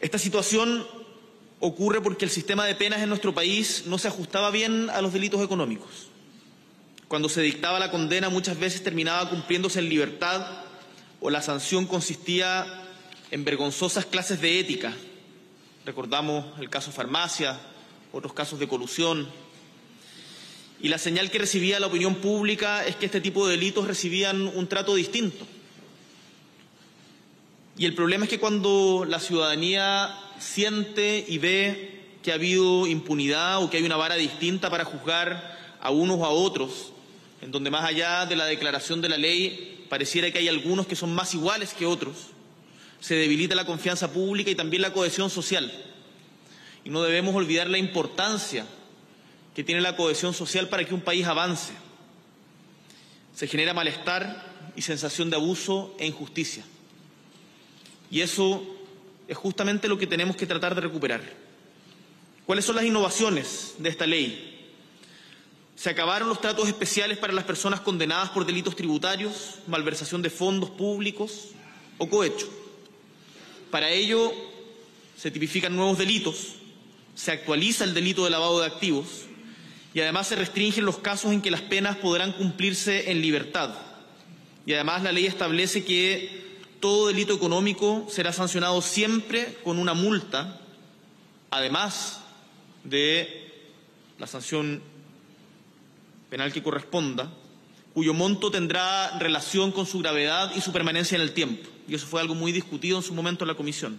Esta situación ocurre porque el sistema de penas en nuestro país no se ajustaba bien a los delitos económicos. Cuando se dictaba la condena muchas veces terminaba cumpliéndose en libertad o la sanción consistía en vergonzosas clases de ética. Recordamos el caso farmacia, otros casos de colusión. Y la señal que recibía la opinión pública es que este tipo de delitos recibían un trato distinto. Y el problema es que cuando la ciudadanía siente y ve que ha habido impunidad o que hay una vara distinta para juzgar a unos o a otros, en donde más allá de la declaración de la ley pareciera que hay algunos que son más iguales que otros, se debilita la confianza pública y también la cohesión social. Y no debemos olvidar la importancia que tiene la cohesión social para que un país avance. Se genera malestar y sensación de abuso e injusticia. Y eso es justamente lo que tenemos que tratar de recuperar. ¿Cuáles son las innovaciones de esta ley? Se acabaron los tratos especiales para las personas condenadas por delitos tributarios, malversación de fondos públicos o cohecho. Para ello se tipifican nuevos delitos, se actualiza el delito de lavado de activos y además se restringen los casos en que las penas podrán cumplirse en libertad. Y además la ley establece que todo delito económico será sancionado siempre con una multa, además de la sanción penal que corresponda, cuyo monto tendrá relación con su gravedad y su permanencia en el tiempo. Y eso fue algo muy discutido en su momento en la Comisión.